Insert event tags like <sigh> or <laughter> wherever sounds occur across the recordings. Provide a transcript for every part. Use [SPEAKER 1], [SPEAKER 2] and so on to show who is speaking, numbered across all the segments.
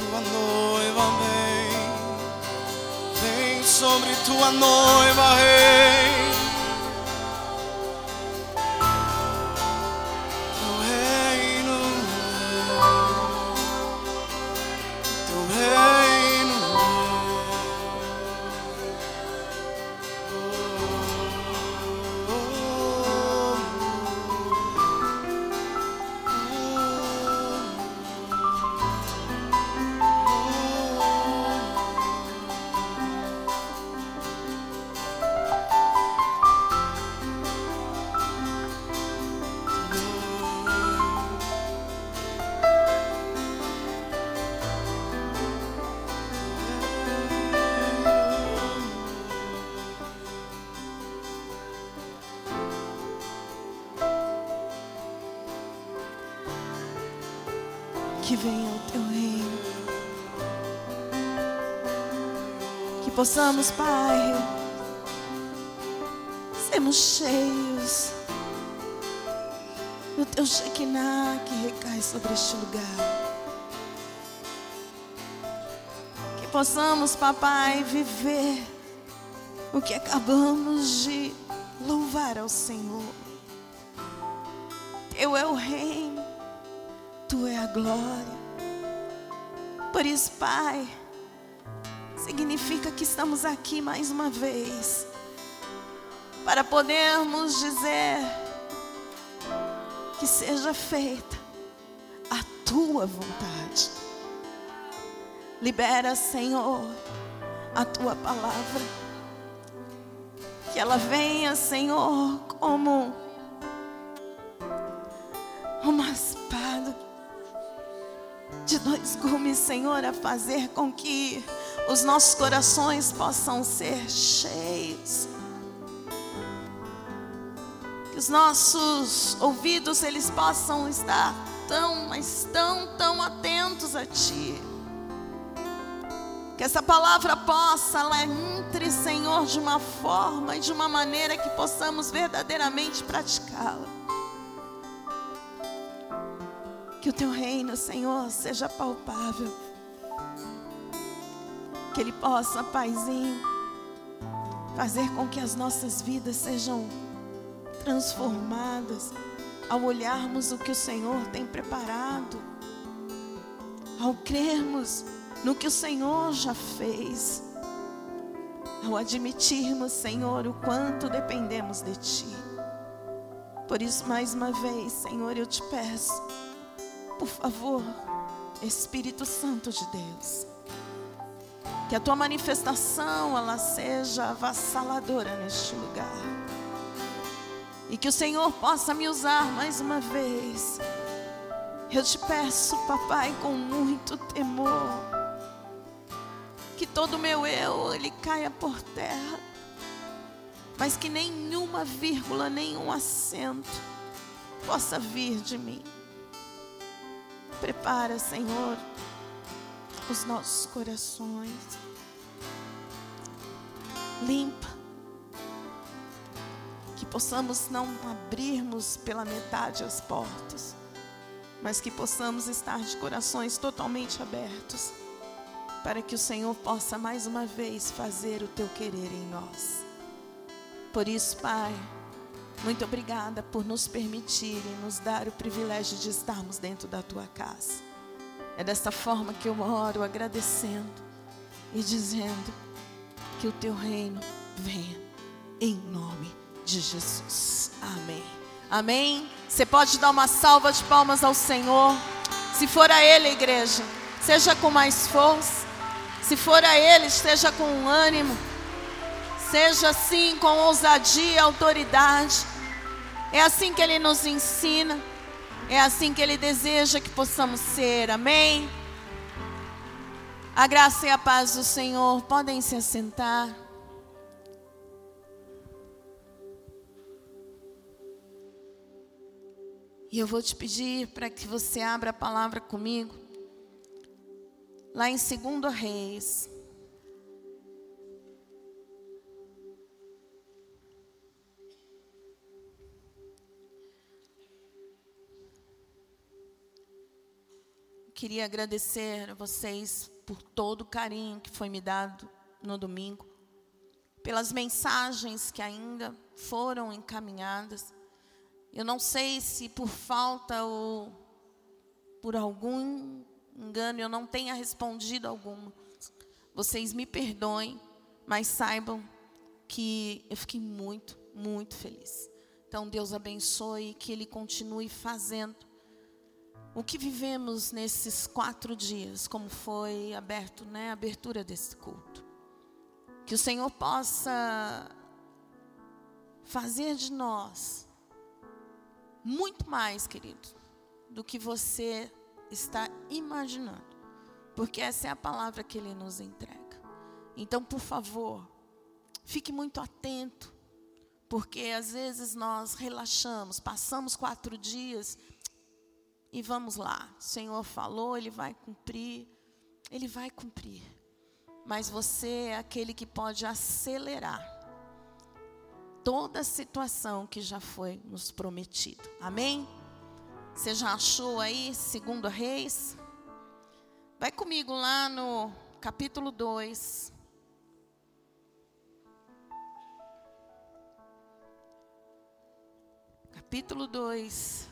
[SPEAKER 1] tua noiva, vem. Vem sobre tua noiva, rei.
[SPEAKER 2] Que possamos, Pai, sermos cheios do teu Shekinah que recai sobre este lugar. Que possamos, papai, viver o que acabamos de louvar ao Senhor. Teu é o reino, tu é a glória. Por isso, Pai, significa que estamos aqui mais uma vez para podermos dizer que seja feita a tua vontade. Libera, Senhor, a tua palavra. Que ela venha, Senhor, como uma espada de dois gumes, Senhor, a fazer com que os nossos corações possam ser cheios. Que os nossos ouvidos eles possam estar tão, mas tão, tão atentos a Ti. Que essa palavra possa, ela entre, Senhor, de uma forma e de uma maneira que possamos verdadeiramente praticá-la. Que o teu reino, Senhor, seja palpável. Que ele possa, Paizinho, fazer com que as nossas vidas sejam transformadas ao olharmos o que o Senhor tem preparado, ao crermos no que o Senhor já fez, ao admitirmos, Senhor, o quanto dependemos de Ti. Por isso, mais uma vez, Senhor, eu te peço, por favor, Espírito Santo de Deus, que a tua manifestação ela seja avassaladora neste lugar. E que o Senhor possa me usar mais uma vez. Eu te peço, papai, com muito temor, que todo o meu eu ele caia por terra, mas que nenhuma vírgula, nenhum acento possa vir de mim. Prepara, Senhor, os nossos corações. Limpa. Que possamos não abrirmos pela metade as portas, mas que possamos estar de corações totalmente abertos, para que o Senhor possa mais uma vez fazer o teu querer em nós. Por isso, Pai, muito obrigada por nos permitir e nos dar o privilégio de estarmos dentro da tua casa. É desta forma que eu oro, agradecendo e dizendo que o teu reino venha em nome de Jesus. Amém. Amém. Você pode dar uma salva de palmas ao Senhor. Se for a Ele, igreja, seja com mais força. Se for a Ele, esteja com ânimo. Seja assim, com ousadia e autoridade. É assim que Ele nos ensina. É assim que Ele deseja que possamos ser. Amém. A graça e a paz do Senhor podem se assentar. E eu vou te pedir para que você abra a palavra comigo. Lá em 2 Reis. queria agradecer a vocês por todo o carinho que foi me dado no domingo, pelas mensagens que ainda foram encaminhadas. Eu não sei se por falta ou por algum engano eu não tenha respondido alguma. Vocês me perdoem, mas saibam que eu fiquei muito, muito feliz. Então Deus abençoe e que Ele continue fazendo o que vivemos nesses quatro dias, como foi aberto, né, a abertura desse culto. Que o Senhor possa fazer de nós muito mais, querido, do que você está imaginando. Porque essa é a palavra que Ele nos entrega. Então, por favor, fique muito atento. Porque às vezes nós relaxamos, passamos quatro dias e vamos lá. O Senhor falou, Ele vai cumprir. Ele vai cumprir. Mas você é aquele que pode acelerar toda a situação que já foi nos prometido. Amém? Você já achou aí, segundo Reis? Vai comigo lá no capítulo 2. Capítulo 2.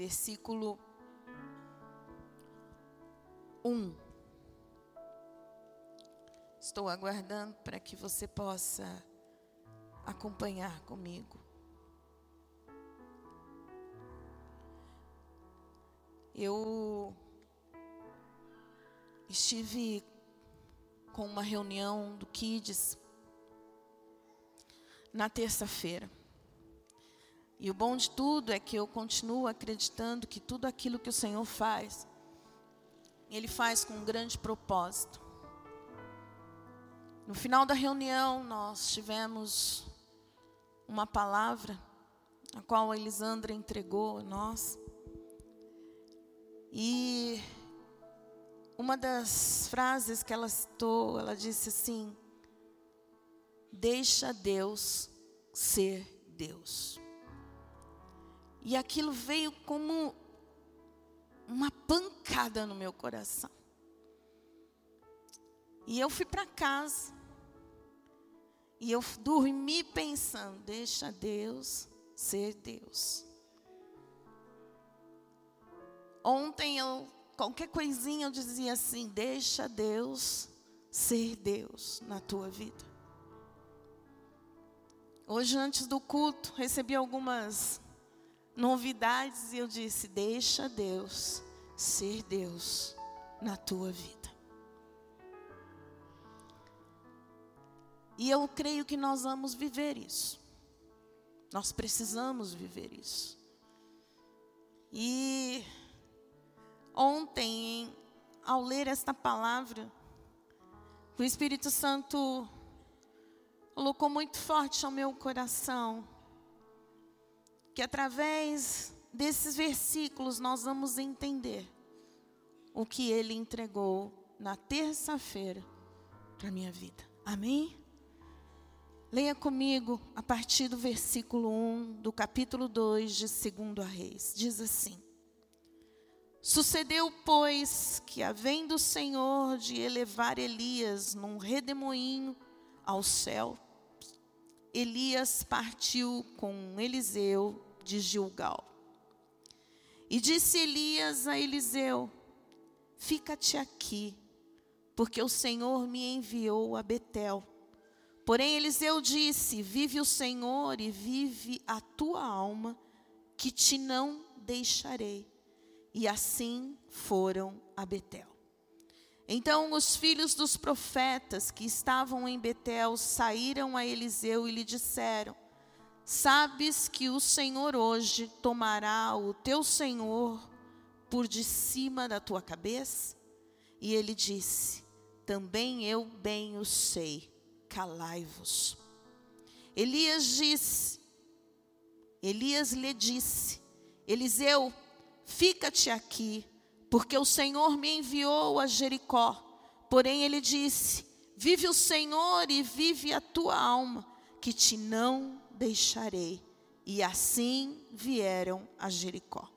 [SPEAKER 2] Versículo 1. Estou aguardando para que você possa acompanhar comigo. Eu estive com uma reunião do Kids na terça-feira. E o bom de tudo é que eu continuo acreditando que tudo aquilo que o Senhor faz, Ele faz com um grande propósito. No final da reunião, nós tivemos uma palavra, a qual a Elisandra entregou a nós. E uma das frases que ela citou, ela disse assim: Deixa Deus ser Deus. E aquilo veio como uma pancada no meu coração. E eu fui para casa. E eu dormi pensando: deixa Deus ser Deus. Ontem eu, qualquer coisinha eu dizia assim: deixa Deus ser Deus na tua vida. Hoje, antes do culto, recebi algumas novidades e eu disse: deixa Deus ser Deus na tua vida. E eu creio que nós vamos viver isso. Nós precisamos viver isso. E ontem, ao ler esta palavra, o Espírito Santo colocou muito forte ao meu coração que através desses versículos nós vamos entender o que ele entregou na terça-feira para minha vida. Amém? Leia comigo a partir do versículo 1 do capítulo 2 de 2 Reis. Diz assim: Sucedeu, pois, que, havendo o Senhor de elevar Elias num redemoinho ao céu, Elias partiu com Eliseu de Gilgal. E disse Elias a Eliseu: Fica-te aqui, porque o Senhor me enviou a Betel. Porém, Eliseu disse: Vive o Senhor e vive a tua alma, que te não deixarei. E assim foram a Betel. Então os filhos dos profetas que estavam em Betel saíram a Eliseu e lhe disseram: Sabes que o Senhor hoje tomará o teu senhor por de cima da tua cabeça? E ele disse: Também eu bem o sei calai-vos. Elias disse, Elias lhe disse, Eliseu, fica-te aqui, porque o Senhor me enviou a Jericó. Porém ele disse: Vive o Senhor e vive a tua alma, que te não deixarei. E assim vieram a Jericó.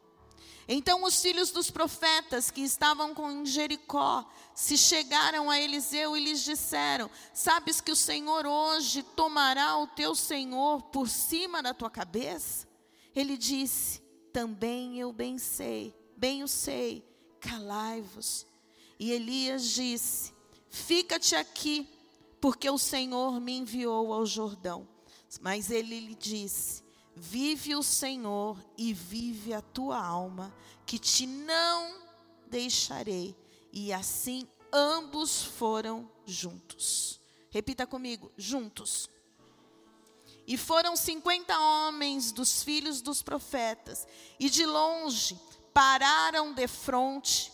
[SPEAKER 2] Então os filhos dos profetas que estavam com Jericó se chegaram a Eliseu e lhes disseram: Sabes que o Senhor hoje tomará o teu senhor por cima da tua cabeça? Ele disse: Também eu bem sei, bem o sei, calai-vos. E Elias disse: Fica-te aqui, porque o Senhor me enviou ao Jordão. Mas ele lhe disse: Vive o Senhor e vive a tua alma, que te não deixarei. E assim ambos foram juntos. Repita comigo: juntos. E foram cinquenta homens dos filhos dos profetas, e de longe pararam de frente,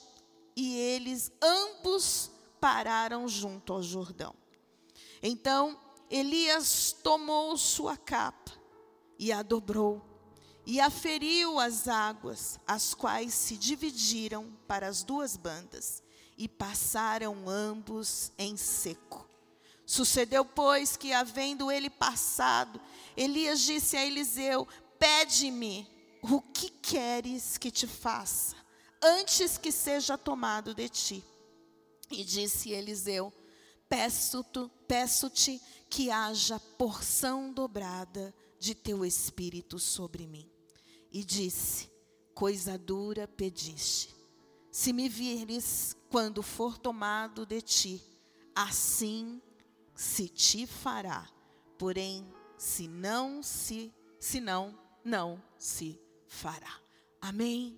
[SPEAKER 2] e eles ambos pararam junto ao Jordão. Então Elias tomou sua capa e a dobrou, e aferiu as águas, as quais se dividiram para as duas bandas, e passaram ambos em seco. Sucedeu, pois, que, havendo ele passado, Elias disse a Eliseu: Pede-me o que queres que te faça, antes que seja tomado de ti. E disse Eliseu: Peço-te peço que haja porção dobrada de teu espírito sobre mim. E disse: Coisa dura pediste. Se me vires quando for tomado de ti, assim se te fará. Porém, se não se, se não, não se fará. Amém.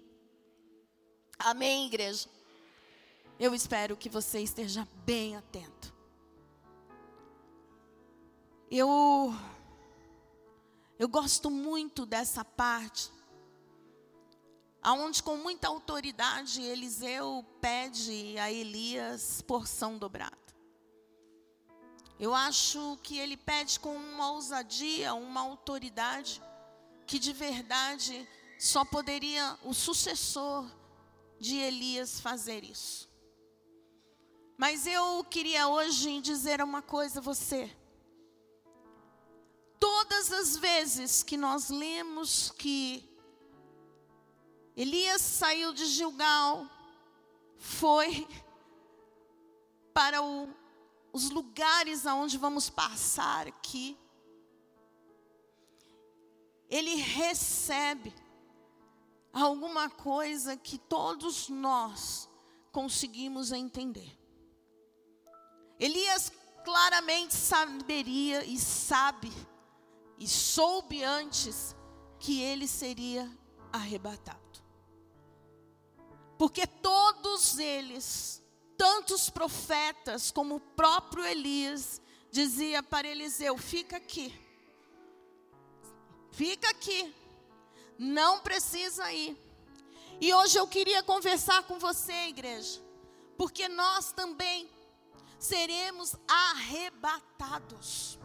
[SPEAKER 2] Amém, igreja. Eu espero que você esteja bem atento. Eu eu gosto muito dessa parte, aonde com muita autoridade Eliseu pede a Elias porção dobrada. Eu acho que ele pede com uma ousadia, uma autoridade, que de verdade só poderia o sucessor de Elias fazer isso. Mas eu queria hoje dizer uma coisa a você. Todas as vezes que nós lemos que Elias saiu de Gilgal, foi para o, os lugares aonde vamos passar aqui, ele recebe alguma coisa que todos nós conseguimos entender. Elias claramente saberia e sabe e soube antes que ele seria arrebatado. Porque todos eles, tantos profetas como o próprio Elias, dizia para Eliseu: fica aqui. Fica aqui. Não precisa ir. E hoje eu queria conversar com você, igreja, porque nós também seremos arrebatados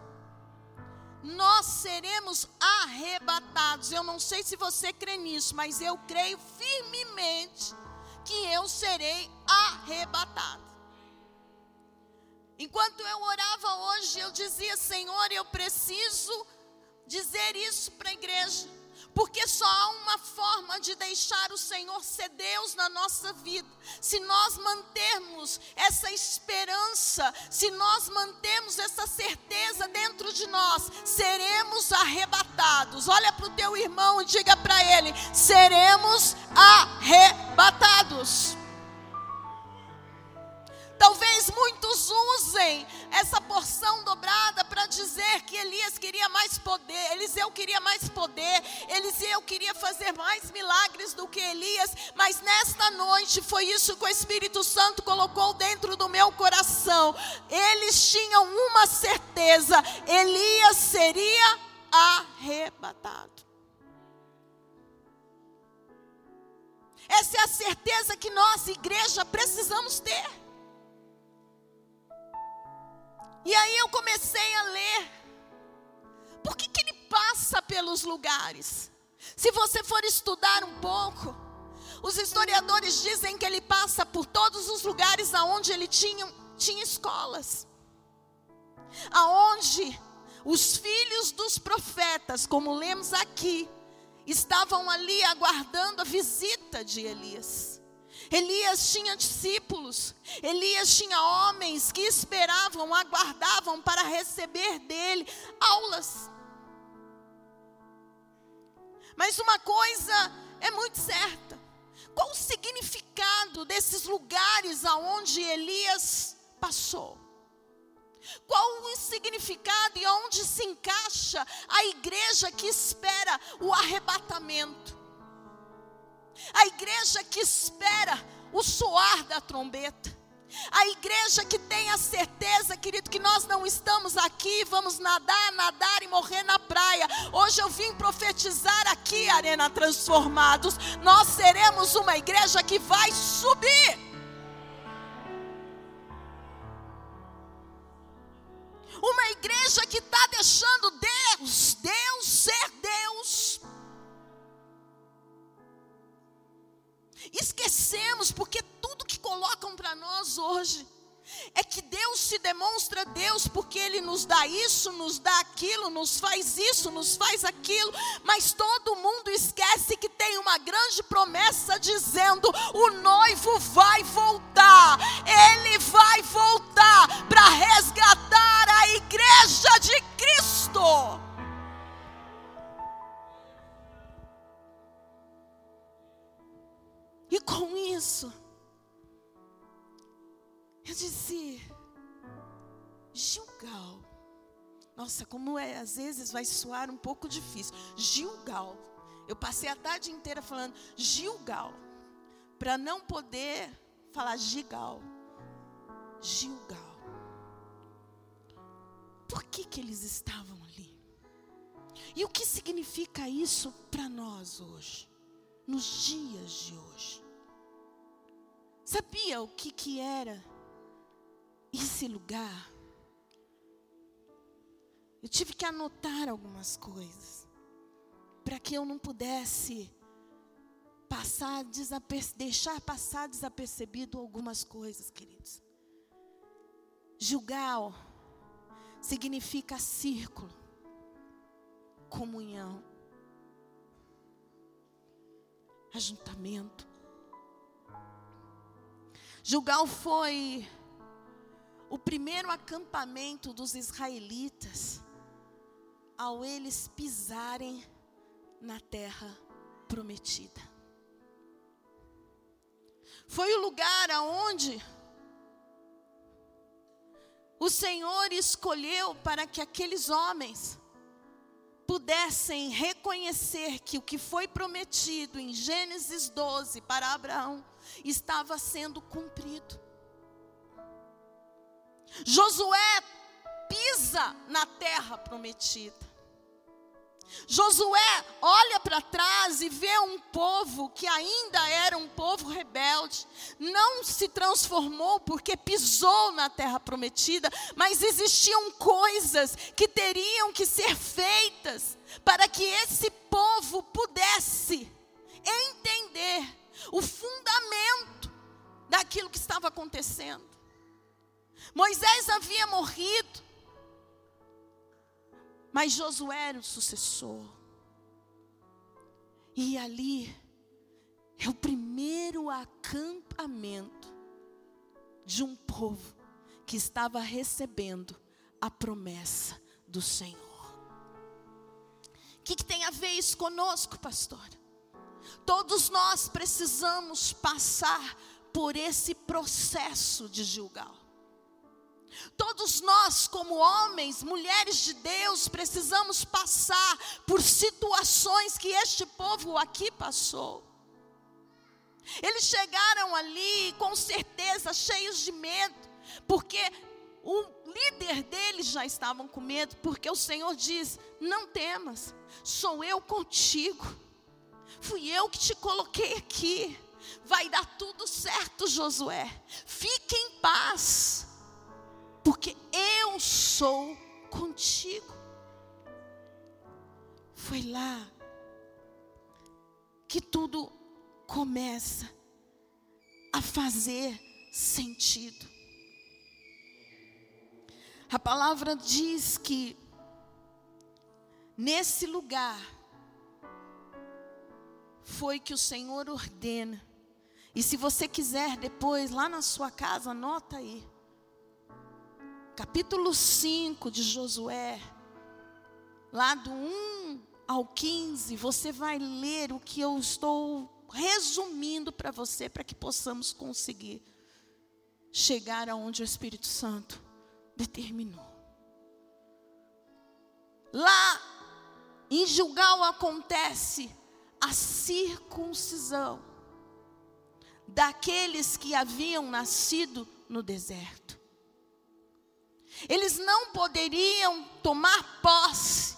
[SPEAKER 2] nós seremos arrebatados. Eu não sei se você crê nisso, mas eu creio firmemente que eu serei arrebatado. Enquanto eu orava hoje, eu dizia: Senhor, eu preciso dizer isso para a igreja. Porque só há uma forma de deixar o Senhor ser Deus na nossa vida. Se nós mantermos essa esperança, se nós mantemos essa certeza dentro de nós, seremos arrebatados. Olha para o teu irmão e diga para ele: seremos arrebatados. Talvez muitos usem essa porção dobrada para dizer que Elias queria mais poder, Eliseu queria mais poder, Eliseu queria fazer mais milagres do que Elias, mas nesta noite foi isso que o Espírito Santo colocou dentro do meu coração. Eles tinham uma certeza: Elias seria arrebatado. Essa é a certeza que nós, igreja, precisamos ter. E aí eu comecei a ler. Por que, que ele passa pelos lugares? Se você for estudar um pouco, os historiadores dizem que ele passa por todos os lugares aonde ele tinha, tinha escolas. Aonde os filhos dos profetas, como lemos aqui, estavam ali aguardando a visita de Elias. Elias tinha discípulos, Elias tinha homens que esperavam, aguardavam para receber dele aulas. Mas uma coisa é muito certa: qual o significado desses lugares aonde Elias passou? Qual o significado e onde se encaixa a igreja que espera o arrebatamento? A igreja que espera o soar da trombeta. A igreja que tem a certeza, querido, que nós não estamos aqui, vamos nadar, nadar e morrer na praia. Hoje eu vim profetizar aqui, Arena Transformados. Nós seremos uma igreja que vai subir. Uma igreja que está deixando Deus, Deus ser Deus. Hoje é que Deus se demonstra Deus porque Ele nos dá isso, nos dá aquilo, nos faz isso, nos faz aquilo, mas todo mundo esquece que tem uma grande promessa dizendo: o noivo vai voltar, ele vai voltar para resgatar a igreja de Cristo. E com isso, eu disse, Gilgal. Nossa, como é, às vezes vai soar um pouco difícil. Gilgal. Eu passei a tarde inteira falando Gilgal, para não poder falar Gigal. Gilgal. Por que que eles estavam ali? E o que significa isso para nós hoje? Nos dias de hoje? Sabia o que que era esse lugar, eu tive que anotar algumas coisas, para que eu não pudesse passar deixar passar desapercebido algumas coisas, queridos. Gilgal significa círculo, comunhão, ajuntamento. Gilgal foi o primeiro acampamento dos israelitas ao eles pisarem na terra prometida. Foi o lugar aonde o Senhor escolheu para que aqueles homens pudessem reconhecer que o que foi prometido em Gênesis 12 para Abraão estava sendo cumprido. Josué pisa na terra prometida. Josué olha para trás e vê um povo que ainda era um povo rebelde, não se transformou porque pisou na terra prometida, mas existiam coisas que teriam que ser feitas para que esse povo pudesse entender o fundamento daquilo que estava acontecendo. Moisés havia morrido, mas Josué era o sucessor. E ali é o primeiro acampamento de um povo que estava recebendo a promessa do Senhor. O que, que tem a ver isso conosco, pastor? Todos nós precisamos passar por esse processo de Gilgal. Todos nós, como homens, mulheres de Deus, precisamos passar por situações que este povo aqui passou. Eles chegaram ali com certeza cheios de medo, porque o líder deles já estavam com medo, porque o Senhor diz: Não temas, sou eu contigo, fui eu que te coloquei aqui, vai dar tudo certo, Josué, fique em paz porque eu sou contigo. Foi lá que tudo começa a fazer sentido. A palavra diz que Nesse lugar foi que o Senhor ordena. E se você quiser depois, lá na sua casa, anota aí. Capítulo 5 de Josué, lá do 1 ao 15, você vai ler o que eu estou resumindo para você, para que possamos conseguir chegar aonde o Espírito Santo determinou. Lá em Gilgal acontece a circuncisão daqueles que haviam nascido no deserto. Eles não poderiam tomar posse,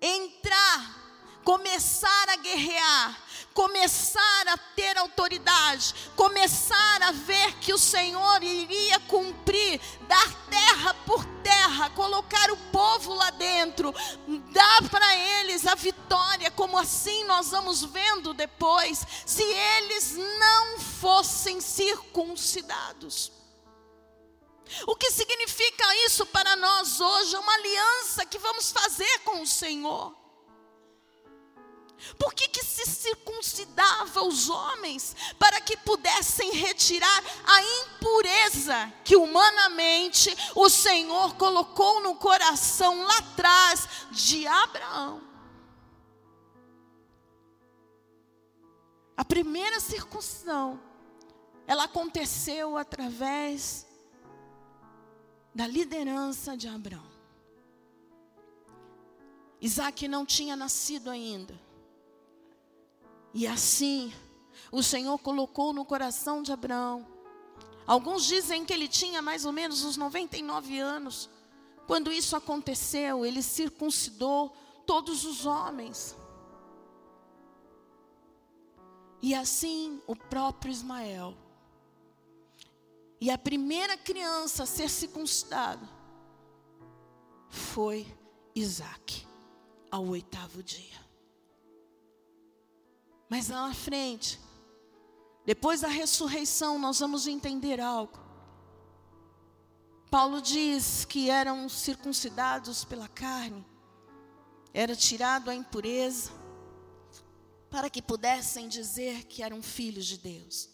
[SPEAKER 2] entrar, começar a guerrear, começar a ter autoridade, começar a ver que o Senhor iria cumprir, dar terra por terra, colocar o povo lá dentro, dar para eles a vitória, como assim nós vamos vendo depois, se eles não fossem circuncidados. O que significa isso para nós hoje? Uma aliança que vamos fazer com o Senhor. Por que, que se circuncidava os homens? Para que pudessem retirar a impureza que humanamente o Senhor colocou no coração lá atrás de Abraão. A primeira circuncisão, ela aconteceu através da liderança de Abraão. Isaac não tinha nascido ainda. E assim, o Senhor colocou no coração de Abraão. Alguns dizem que ele tinha mais ou menos uns 99 anos. Quando isso aconteceu, ele circuncidou todos os homens. E assim, o próprio Ismael. E a primeira criança a ser circuncidada foi Isaac, ao oitavo dia. Mas lá na frente, depois da ressurreição, nós vamos entender algo. Paulo diz que eram circuncidados pela carne, era tirado a impureza, para que pudessem dizer que eram filhos de Deus.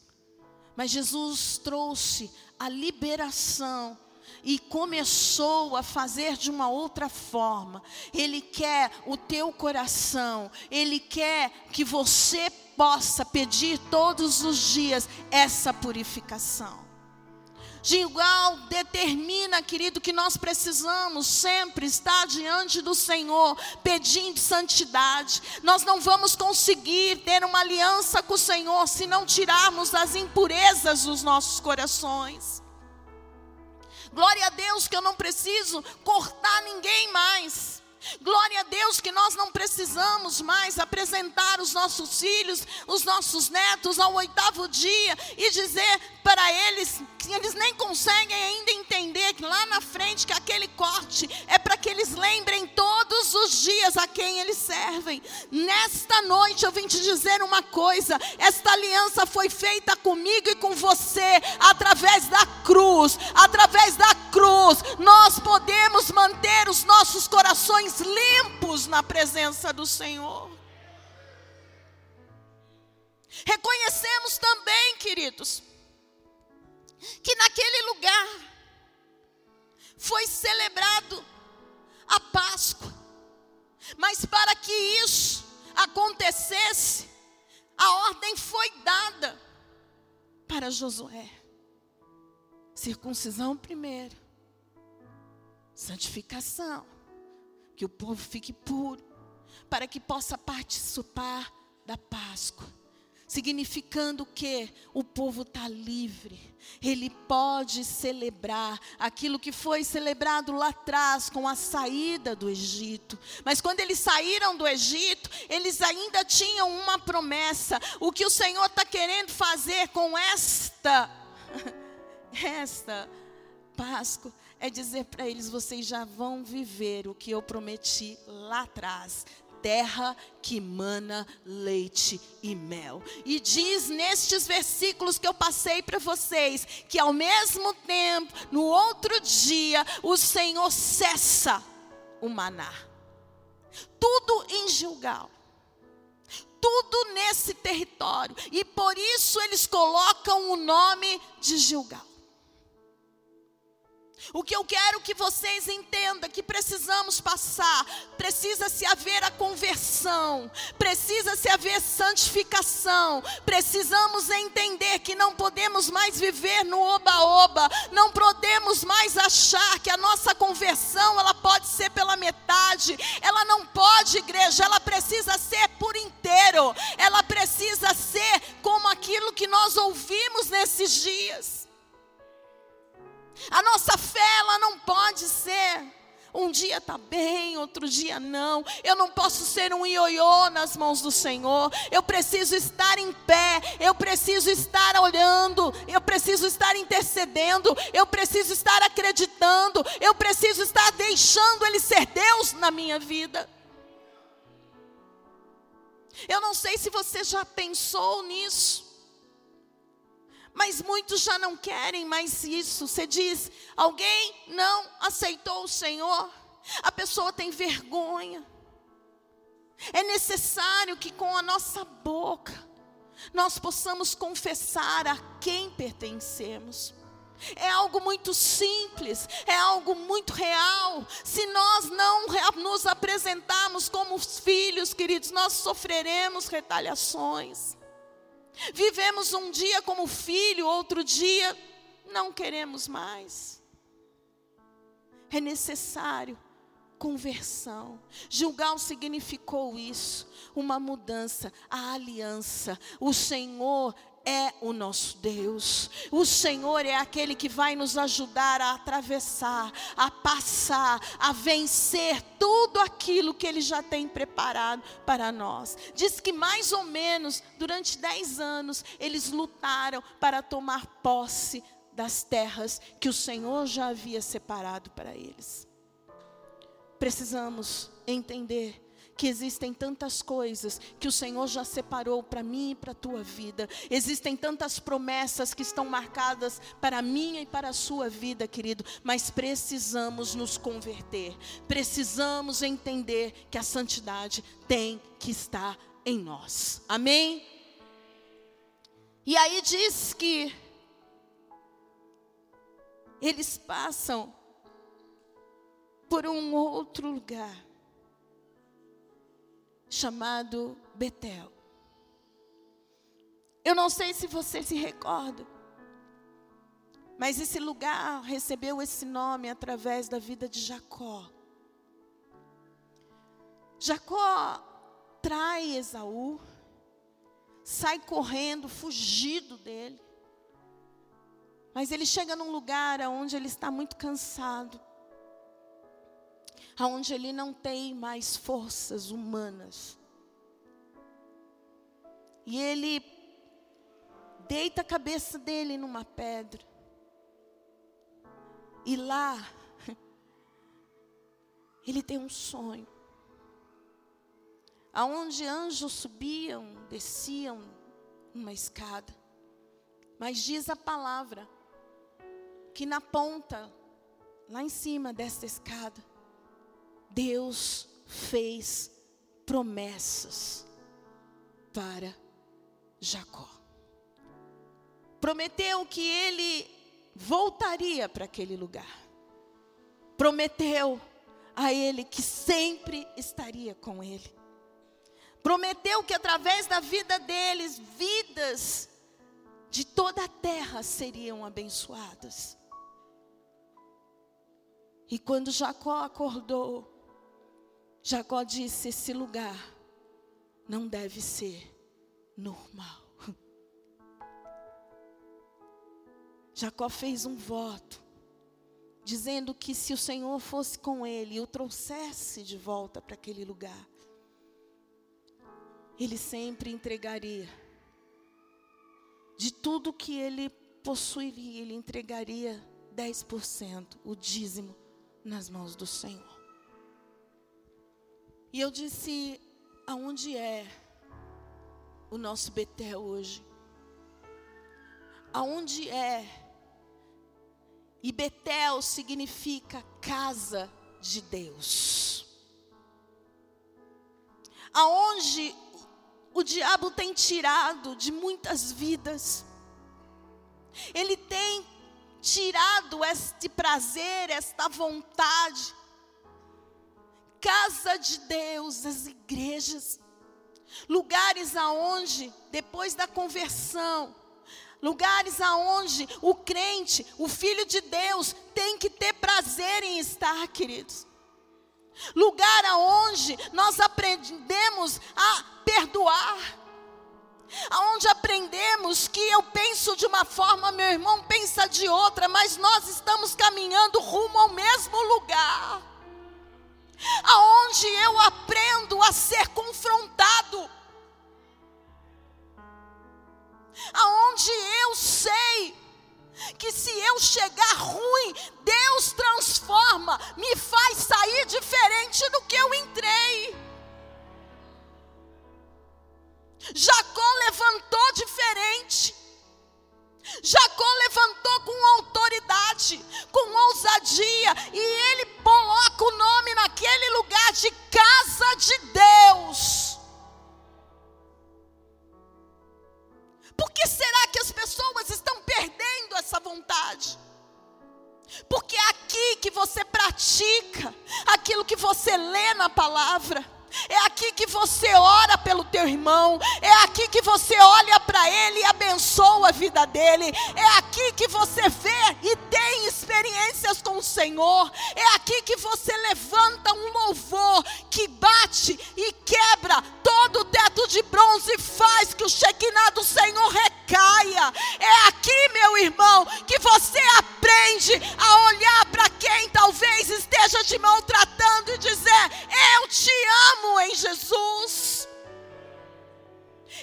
[SPEAKER 2] Mas Jesus trouxe a liberação e começou a fazer de uma outra forma. Ele quer o teu coração, ele quer que você possa pedir todos os dias essa purificação. Gilgal determina, querido, que nós precisamos sempre estar diante do Senhor, pedindo santidade. Nós não vamos conseguir ter uma aliança com o Senhor se não tirarmos as impurezas dos nossos corações. Glória a Deus que eu não preciso cortar ninguém mais. Glória a Deus que nós não precisamos mais apresentar os nossos filhos, os nossos netos ao oitavo dia e dizer para eles que eles nem conseguem ainda entender que lá na frente que aquele corte é para que eles lembrem todos os dias a quem eles servem. Nesta noite eu vim te dizer uma coisa: esta aliança foi feita comigo e com você através da cruz, através da cruz nós podemos manter os nossos corações limpos na presença do Senhor. Reconhecemos também, queridos, que naquele lugar foi celebrado a Páscoa. Mas para que isso acontecesse, a ordem foi dada para Josué. Circuncisão primeiro, santificação, que o povo fique puro, para que possa participar da Páscoa significando que o povo está livre, ele pode celebrar aquilo que foi celebrado lá atrás com a saída do Egito. Mas quando eles saíram do Egito, eles ainda tinham uma promessa. O que o Senhor está querendo fazer com esta, <laughs> esta Páscoa é dizer para eles: vocês já vão viver o que eu prometi lá atrás terra que mana leite e mel. E diz nestes versículos que eu passei para vocês que ao mesmo tempo, no outro dia, o Senhor cessa o maná. Tudo em Gilgal. Tudo nesse território. E por isso eles colocam o nome de Gilgal. O que eu quero que vocês entendam que precisamos passar, precisa se haver a conversão, precisa se haver santificação, precisamos entender que não podemos mais viver no oba-oba, não podemos mais achar que a nossa conversão ela pode ser pela metade, ela não pode, igreja, ela precisa ser por inteiro, ela precisa ser como aquilo que nós ouvimos nesses dias. A nossa fé, ela não pode ser. Um dia está bem, outro dia não. Eu não posso ser um ioiô nas mãos do Senhor. Eu preciso estar em pé. Eu preciso estar olhando. Eu preciso estar intercedendo. Eu preciso estar acreditando. Eu preciso estar deixando Ele ser Deus na minha vida. Eu não sei se você já pensou nisso. Mas muitos já não querem mais isso. Você diz: alguém não aceitou o Senhor, a pessoa tem vergonha. É necessário que com a nossa boca nós possamos confessar a quem pertencemos. É algo muito simples, é algo muito real. Se nós não nos apresentarmos como filhos, queridos, nós sofreremos retaliações. Vivemos um dia como filho, outro dia não queremos mais. É necessário conversão. Gilgal significou isso, uma mudança, a aliança. O Senhor é o nosso Deus. O Senhor é aquele que vai nos ajudar a atravessar, a passar, a vencer tudo aquilo que Ele já tem preparado para nós. Diz que mais ou menos durante dez anos eles lutaram para tomar posse das terras que o Senhor já havia separado para eles. Precisamos entender que existem tantas coisas que o Senhor já separou para mim e para a tua vida. Existem tantas promessas que estão marcadas para a minha e para a sua vida, querido, mas precisamos nos converter. Precisamos entender que a santidade tem que estar em nós. Amém? E aí diz que eles passam por um outro lugar chamado Betel. Eu não sei se você se recorda, mas esse lugar recebeu esse nome através da vida de Jacó. Jacó trai Esaú, sai correndo, fugido dele. Mas ele chega num lugar onde ele está muito cansado aonde ele não tem mais forças humanas. E ele deita a cabeça dele numa pedra. E lá <laughs> ele tem um sonho. Aonde anjos subiam, desciam uma escada. Mas diz a palavra que na ponta, lá em cima desta escada, Deus fez promessas para Jacó. Prometeu que ele voltaria para aquele lugar. Prometeu a ele que sempre estaria com ele. Prometeu que através da vida deles, vidas de toda a terra seriam abençoadas. E quando Jacó acordou, Jacó disse: esse lugar não deve ser normal. <laughs> Jacó fez um voto, dizendo que se o Senhor fosse com ele e o trouxesse de volta para aquele lugar, ele sempre entregaria. De tudo que ele possuiria, ele entregaria 10%, o dízimo, nas mãos do Senhor. E eu disse: aonde é o nosso Betel hoje? Aonde é? E Betel significa casa de Deus. aonde o diabo tem tirado de muitas vidas. Ele tem tirado este prazer, esta vontade. Casa de Deus, as igrejas, lugares aonde depois da conversão, lugares aonde o crente, o filho de Deus tem que ter prazer em estar, queridos. Lugar aonde nós aprendemos a perdoar aonde aprendemos que eu penso de uma forma, meu irmão pensa de outra, mas nós estamos caminhando rumo ao mesmo lugar. Aonde eu aprendo a ser confrontado. Aonde eu sei que se eu chegar ruim, Deus transforma, me faz sair diferente do que eu entrei. Jacó levantou diferente. Jacó levantou com autoridade, com ousadia, e ele coloca o nome naquele lugar de casa de Deus. Por que será que as pessoas estão perdendo essa vontade? Porque é aqui que você pratica aquilo que você lê na palavra. É aqui que você ora pelo teu irmão. É aqui que você olha para ele e abençoa a vida dele. É aqui que você vê e tem experiências com o Senhor. É aqui que você levanta um louvor que bate e quebra todo o teto de bronze e faz que o Shekinah do Senhor recaia. É aqui, meu irmão, que você aprende a olhar para quem talvez esteja te maltratando e dizer: Eu te amo em Jesus.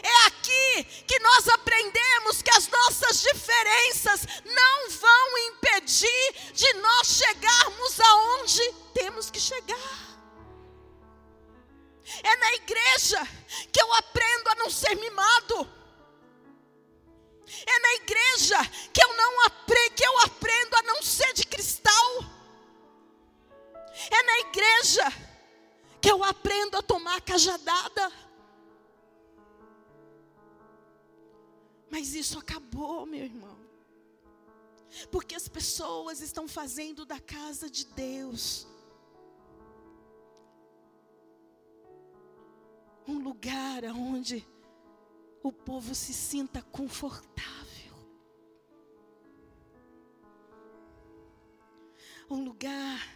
[SPEAKER 2] É aqui que nós aprendemos que as nossas diferenças não vão impedir de nós chegarmos aonde temos que chegar. É na igreja que eu aprendo a não ser mimado. É na igreja que eu não aprendo, que eu aprendo a não ser de cristal. É na igreja que eu aprendo a tomar cajadada. Mas isso acabou, meu irmão. Porque as pessoas estão fazendo da casa de Deus um lugar onde o povo se sinta confortável. Um lugar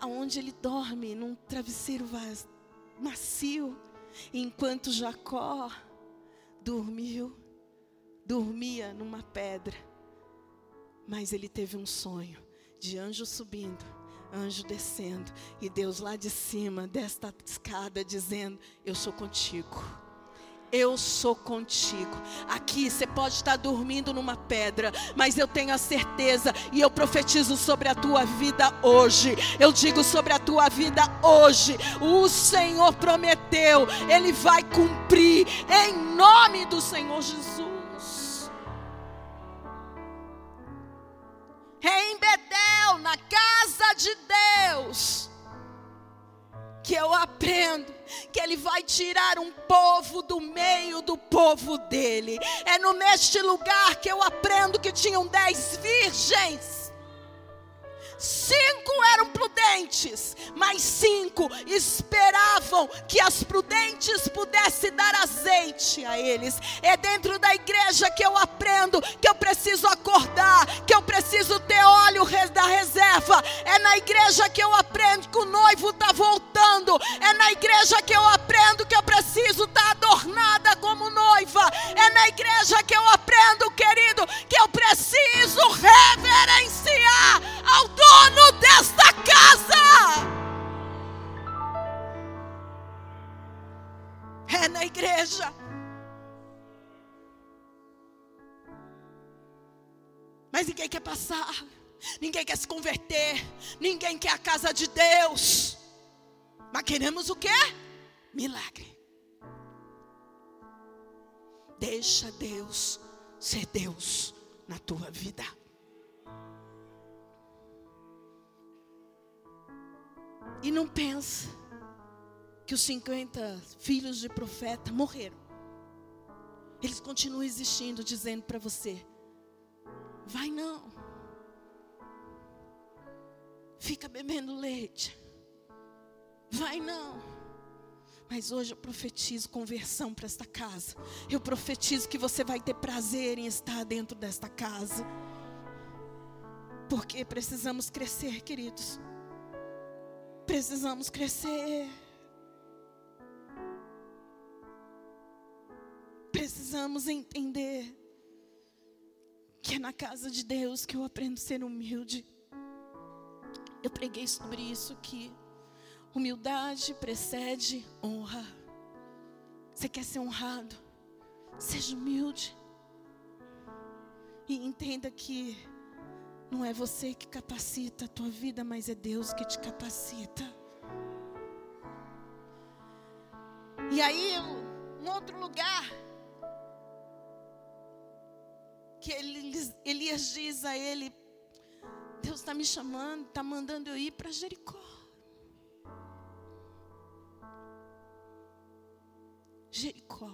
[SPEAKER 2] aonde ele dorme num travesseiro macio, enquanto Jacó dormiu, dormia numa pedra. Mas ele teve um sonho de anjo subindo, anjo descendo, e Deus lá de cima desta escada dizendo: Eu sou contigo eu sou contigo. Aqui você pode estar dormindo numa pedra, mas eu tenho a certeza e eu profetizo sobre a tua vida hoje. Eu digo sobre a tua vida hoje. O Senhor prometeu, Ele vai cumprir em nome do Senhor Jesus. Em Betel, na casa de Deus que eu aprendo que Ele vai tirar um povo do meio do povo dele. É no neste lugar que eu aprendo que tinham dez virgens. Cinco eram prudentes, mas cinco esperavam que as prudentes pudessem dar azeite a eles. É dentro da igreja que eu aprendo que eu preciso acordar, que eu preciso ter óleo da reserva. É na igreja que eu aprendo que o noivo está voltando. É na igreja que eu aprendo que eu preciso estar tá adornada como noiva. É na igreja que eu aprendo, querido, que eu preciso reverenciar ao dono desta casa. É na igreja. Mas ninguém quer passar, ninguém quer se converter, ninguém quer a casa de Deus. Mas queremos o quê? Milagre. Deixa Deus ser Deus na tua vida. E não pensa que os 50 filhos de profeta morreram. Eles continuam existindo, dizendo para você: vai não, fica bebendo leite, vai não. Mas hoje eu profetizo conversão para esta casa. Eu profetizo que você vai ter prazer em estar dentro desta casa. Porque precisamos crescer, queridos. Precisamos crescer. Precisamos entender que é na casa de Deus que eu aprendo a ser humilde. Eu preguei sobre isso que Humildade precede honra. Você quer ser honrado? Seja humilde. E entenda que não é você que capacita a tua vida, mas é Deus que te capacita. E aí, um outro lugar que Elias diz a ele: Deus está me chamando, está mandando eu ir para Jericó. Jericó.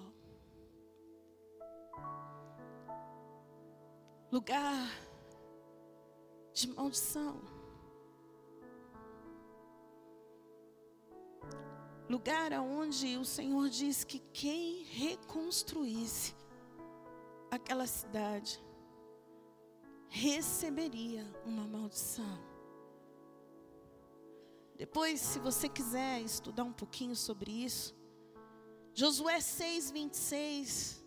[SPEAKER 2] Lugar de maldição. Lugar aonde o Senhor diz que quem reconstruísse aquela cidade receberia uma maldição. Depois, se você quiser estudar um pouquinho sobre isso, Josué 6, 26,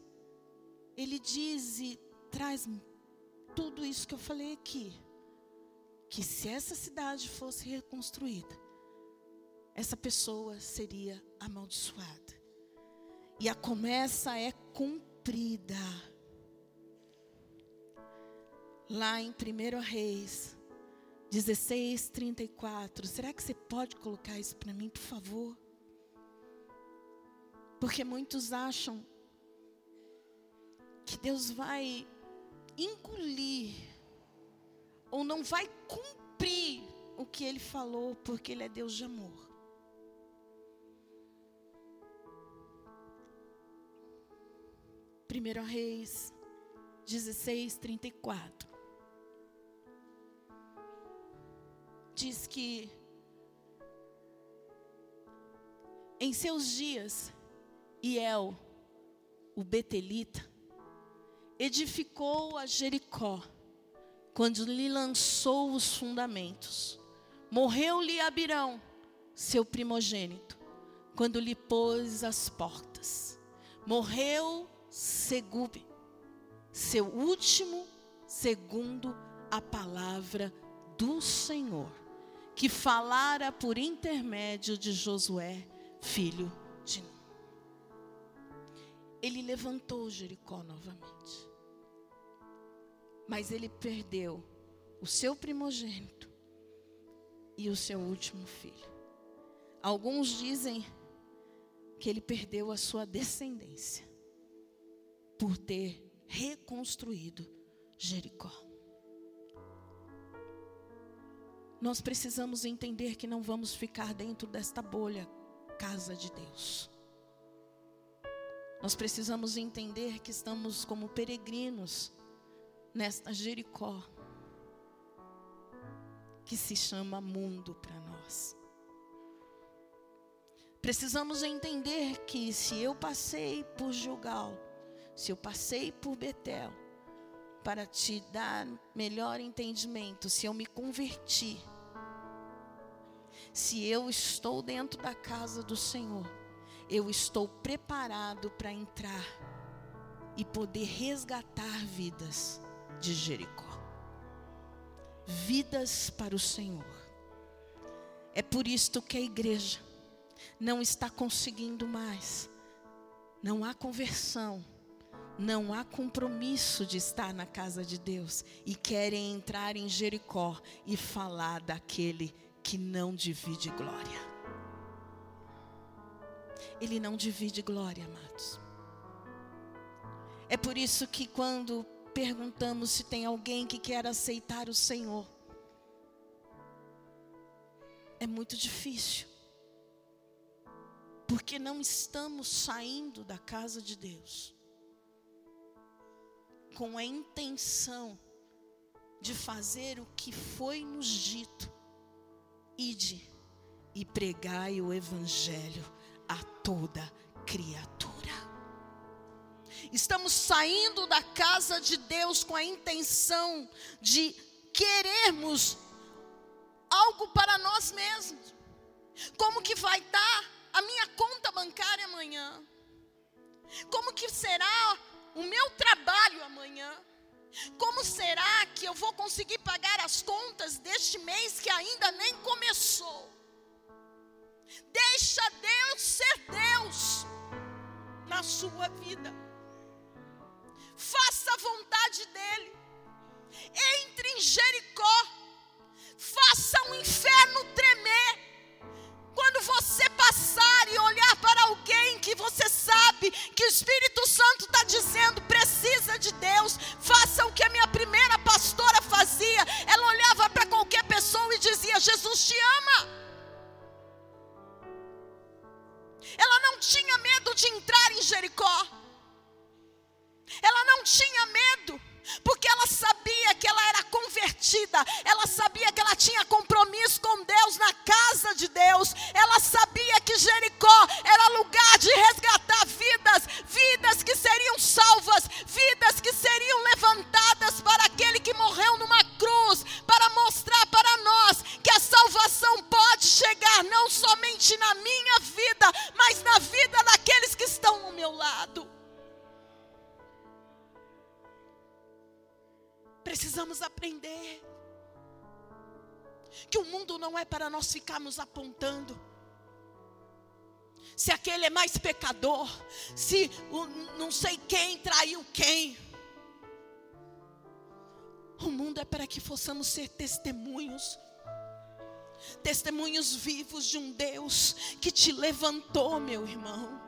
[SPEAKER 2] ele diz e traz tudo isso que eu falei aqui. Que se essa cidade fosse reconstruída, essa pessoa seria amaldiçoada. E a promessa é cumprida. Lá em 1 Reis 16, 34. Será que você pode colocar isso para mim, por favor? Porque muitos acham que Deus vai engolir ou não vai cumprir o que ele falou, porque ele é Deus de amor. Primeiro Reis 16, 34. Diz que em seus dias Iel, o Betelita, edificou a Jericó quando lhe lançou os fundamentos. Morreu-lhe Abirão, seu primogênito, quando lhe pôs as portas. Morreu Segube, seu último, segundo a palavra do Senhor, que falara por intermédio de Josué, filho de Nun ele levantou Jericó novamente. Mas ele perdeu o seu primogênito e o seu último filho. Alguns dizem que ele perdeu a sua descendência por ter reconstruído Jericó. Nós precisamos entender que não vamos ficar dentro desta bolha, casa de Deus. Nós precisamos entender que estamos como peregrinos nesta Jericó, que se chama mundo para nós. Precisamos entender que se eu passei por Gilgal, se eu passei por Betel, para te dar melhor entendimento, se eu me converti, se eu estou dentro da casa do Senhor, eu estou preparado para entrar e poder resgatar vidas de Jericó. Vidas para o Senhor. É por isto que a igreja não está conseguindo mais. Não há conversão, não há compromisso de estar na casa de Deus e querem entrar em Jericó e falar daquele que não divide glória. Ele não divide glória, amados. É por isso que quando perguntamos se tem alguém que quer aceitar o Senhor, é muito difícil. Porque não estamos saindo da casa de Deus com a intenção de fazer o que foi nos dito. Ide e pregai o evangelho a toda criatura. Estamos saindo da casa de Deus com a intenção de querermos algo para nós mesmos. Como que vai estar a minha conta bancária amanhã? Como que será o meu trabalho amanhã? Como será que eu vou conseguir pagar as contas deste mês que ainda nem começou? Deixa Deus ser Deus na sua vida. Faça a vontade dEle. Entre em Jericó. Faça o inferno tremer. Quando você passar e olhar para alguém que você sabe que o Espírito Santo está dizendo precisa de Deus, faça o que a minha primeira pastora fazia. Ela olhava para qualquer pessoa e dizia: Jesus te ama. Ela não tinha medo de entrar em Jericó. Ela não tinha medo porque ela sabia que ela era convertida, ela sabia que ela tinha compromisso com Deus na casa de Deus, ela sabia que Jericó era lugar de resgatar vidas, vidas que seriam salvas, vidas que seriam levantadas para aquele que morreu numa cruz, para mostrar para nós que a salvação pode chegar não somente na minha vida, mas na vida daqueles que estão ao meu lado. Precisamos aprender que o mundo não é para nós ficarmos apontando. Se aquele é mais pecador, se o, não sei quem traiu quem. O mundo é para que possamos ser testemunhos testemunhos vivos de um Deus que te levantou, meu irmão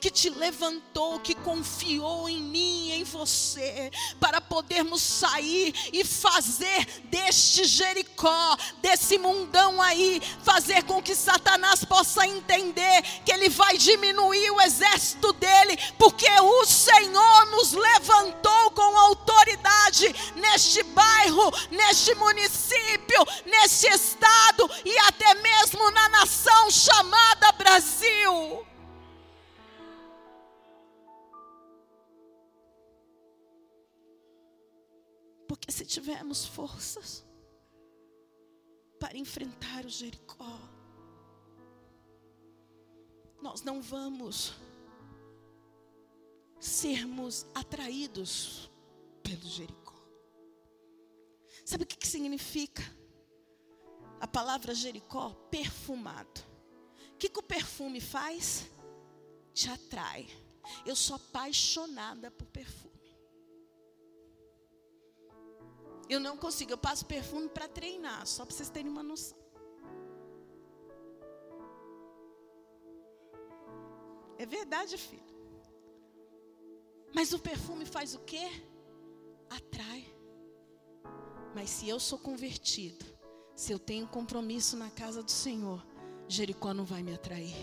[SPEAKER 2] que te levantou, que confiou em mim e em você, para podermos sair e fazer deste Jericó, desse mundão aí, fazer com que Satanás possa entender que ele vai diminuir o exército dele, porque o Senhor nos levantou com autoridade neste bairro, neste município, neste estado e até mesmo na nação chamada Brasil. Tivermos forças para enfrentar o Jericó, nós não vamos sermos atraídos pelo Jericó. Sabe o que, significa a palavra Jericó? Perfumado. O que, que o perfume faz? Te atrai. Eu sou apaixonada por perfume. Eu não consigo, eu passo perfume para treinar, só para vocês terem uma noção. É verdade, filho. Mas o perfume faz o quê? Atrai. Mas se eu sou convertido, se eu tenho compromisso na casa do Senhor, Jericó não vai me atrair.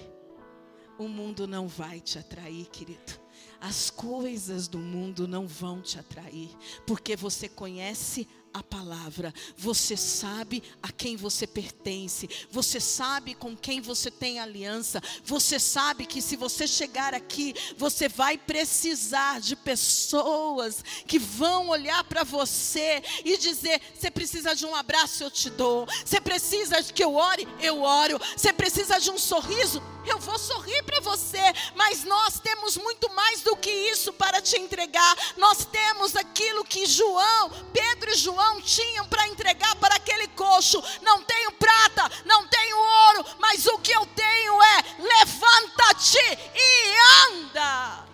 [SPEAKER 2] O mundo não vai te atrair, querido. As coisas do mundo não vão te atrair, porque você conhece a palavra, você sabe a quem você pertence, você sabe com quem você tem aliança, você sabe que se você chegar aqui, você vai precisar de pessoas que vão olhar para você e dizer: você precisa de um abraço, eu te dou, você precisa que eu ore, eu oro, você precisa de um sorriso, eu vou sorrir para você, mas nós temos muito mais do que isso para te entregar, nós temos aquilo que João, Pedro e João, tinham para entregar para aquele coxo. Não tenho prata, não tenho ouro, mas o que eu tenho é: levanta-te e anda.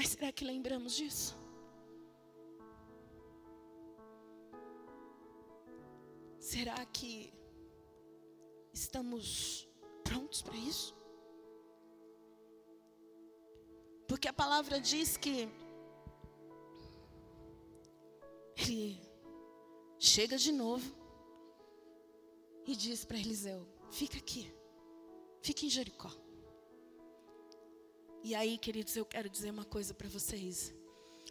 [SPEAKER 2] Mas será que lembramos disso? Será que estamos prontos para isso? Porque a palavra diz que ele chega de novo e diz para Eliseu: Fica aqui, fica em Jericó. E aí, queridos, eu quero dizer uma coisa para vocês.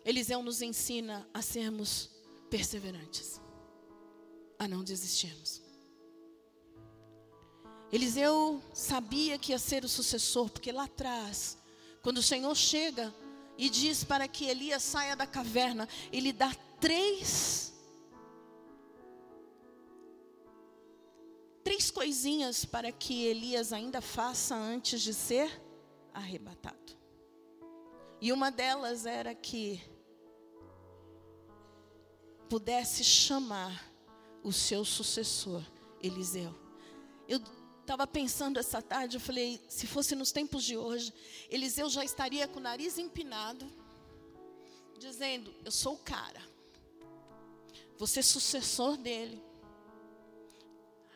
[SPEAKER 2] Eliseu nos ensina a sermos perseverantes, a não desistirmos. Eliseu sabia que ia ser o sucessor, porque lá atrás, quando o Senhor chega e diz para que Elias saia da caverna, ele dá três três coisinhas para que Elias ainda faça antes de ser arrebatado. E uma delas era que pudesse chamar o seu sucessor, Eliseu. Eu estava pensando essa tarde, eu falei, se fosse nos tempos de hoje, Eliseu já estaria com o nariz empinado, dizendo: Eu sou o cara, ser sucessor dele.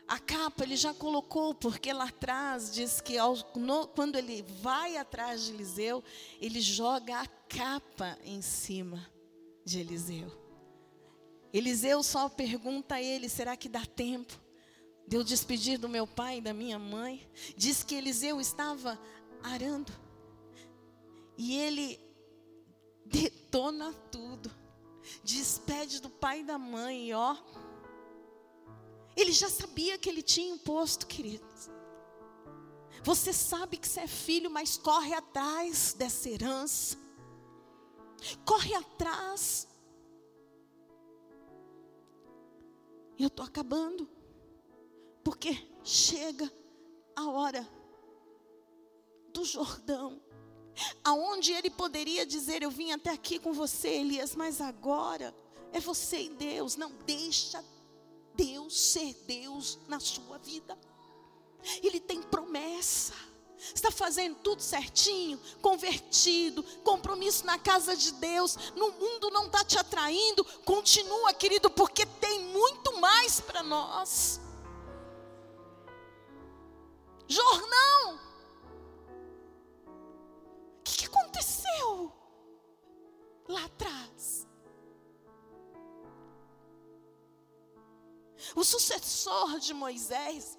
[SPEAKER 2] A capa ele já colocou, porque lá atrás diz que ao, no, quando ele vai atrás de Eliseu, ele joga a capa em cima de Eliseu. Eliseu só pergunta a ele: será que dá tempo de eu despedir do meu pai e da minha mãe? Diz que Eliseu estava arando e ele detona tudo, despede do pai e da mãe, ó ele já sabia que ele tinha um posto, queridos. Você sabe que você é filho, mas corre atrás dessa herança. Corre atrás. Eu estou acabando. Porque chega a hora do Jordão. Aonde ele poderia dizer: Eu vim até aqui com você, Elias, mas agora é você e Deus. Não deixa Deus ser Deus na sua vida. Ele tem promessa. Está fazendo tudo certinho, convertido, compromisso na casa de Deus. No mundo não está te atraindo. Continua, querido, porque tem muito mais para nós. Jornão, o que, que aconteceu lá atrás? O sucessor de Moisés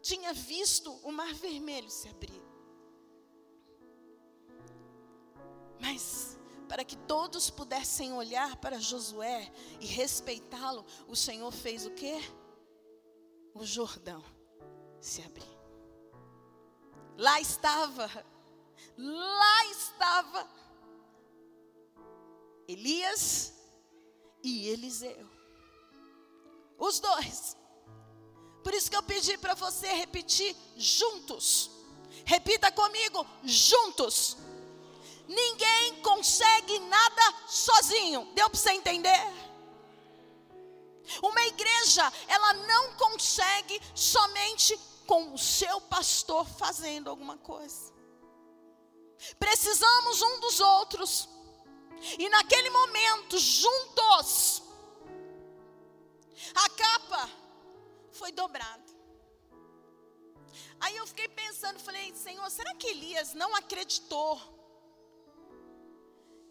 [SPEAKER 2] tinha visto o mar vermelho se abrir. Mas para que todos pudessem olhar para Josué e respeitá-lo, o Senhor fez o quê? O Jordão se abrir. Lá estava, lá estava Elias e Eliseu. Os dois. Por isso que eu pedi para você repetir juntos. Repita comigo, juntos. Ninguém consegue nada sozinho. Deu para você entender? Uma igreja, ela não consegue somente com o seu pastor fazendo alguma coisa. Precisamos um dos outros. E naquele momento, juntos, a capa foi dobrada. Aí eu fiquei pensando, falei, Senhor, será que Elias não acreditou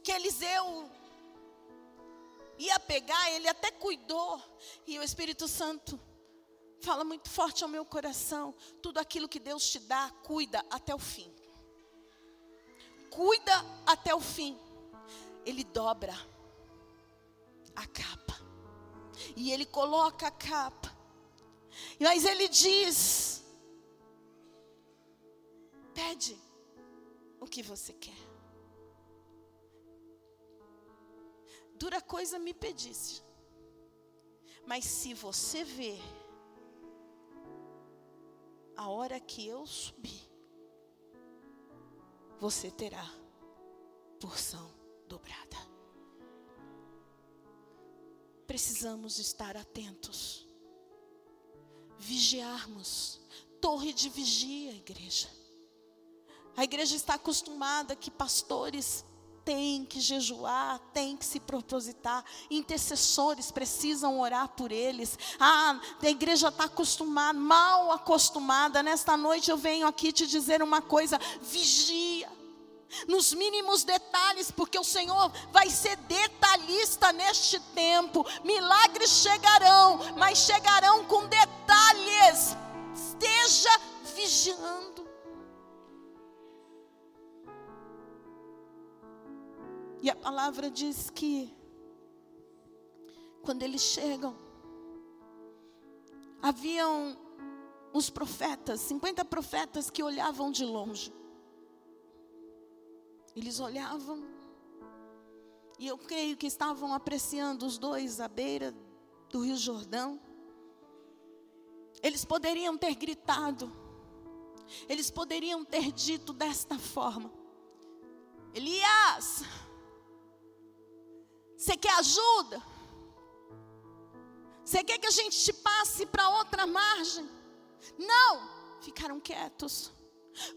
[SPEAKER 2] que Eliseu ia pegar? Ele até cuidou. E o Espírito Santo fala muito forte ao meu coração: tudo aquilo que Deus te dá, cuida até o fim. Cuida até o fim. Ele dobra a capa e ele coloca a capa. Mas ele diz: pede o que você quer. Dura coisa me pedisse. Mas se você ver a hora que eu subir, você terá porção dobrada precisamos estar atentos, vigiarmos. Torre de vigia, igreja. A igreja está acostumada que pastores têm que jejuar, têm que se propositar, intercessores precisam orar por eles. Ah, a igreja está acostumada, mal acostumada. Nesta noite eu venho aqui te dizer uma coisa: vigia. Nos mínimos detalhes, porque o Senhor vai ser detalhista neste tempo. Milagres chegarão, mas chegarão com detalhes. Esteja vigiando. E a palavra diz que quando eles chegam, haviam os profetas, 50 profetas que olhavam de longe. Eles olhavam e eu creio que estavam apreciando os dois à beira do Rio Jordão. Eles poderiam ter gritado, eles poderiam ter dito desta forma: Elias, você quer ajuda? Você quer que a gente te passe para outra margem? Não, ficaram quietos.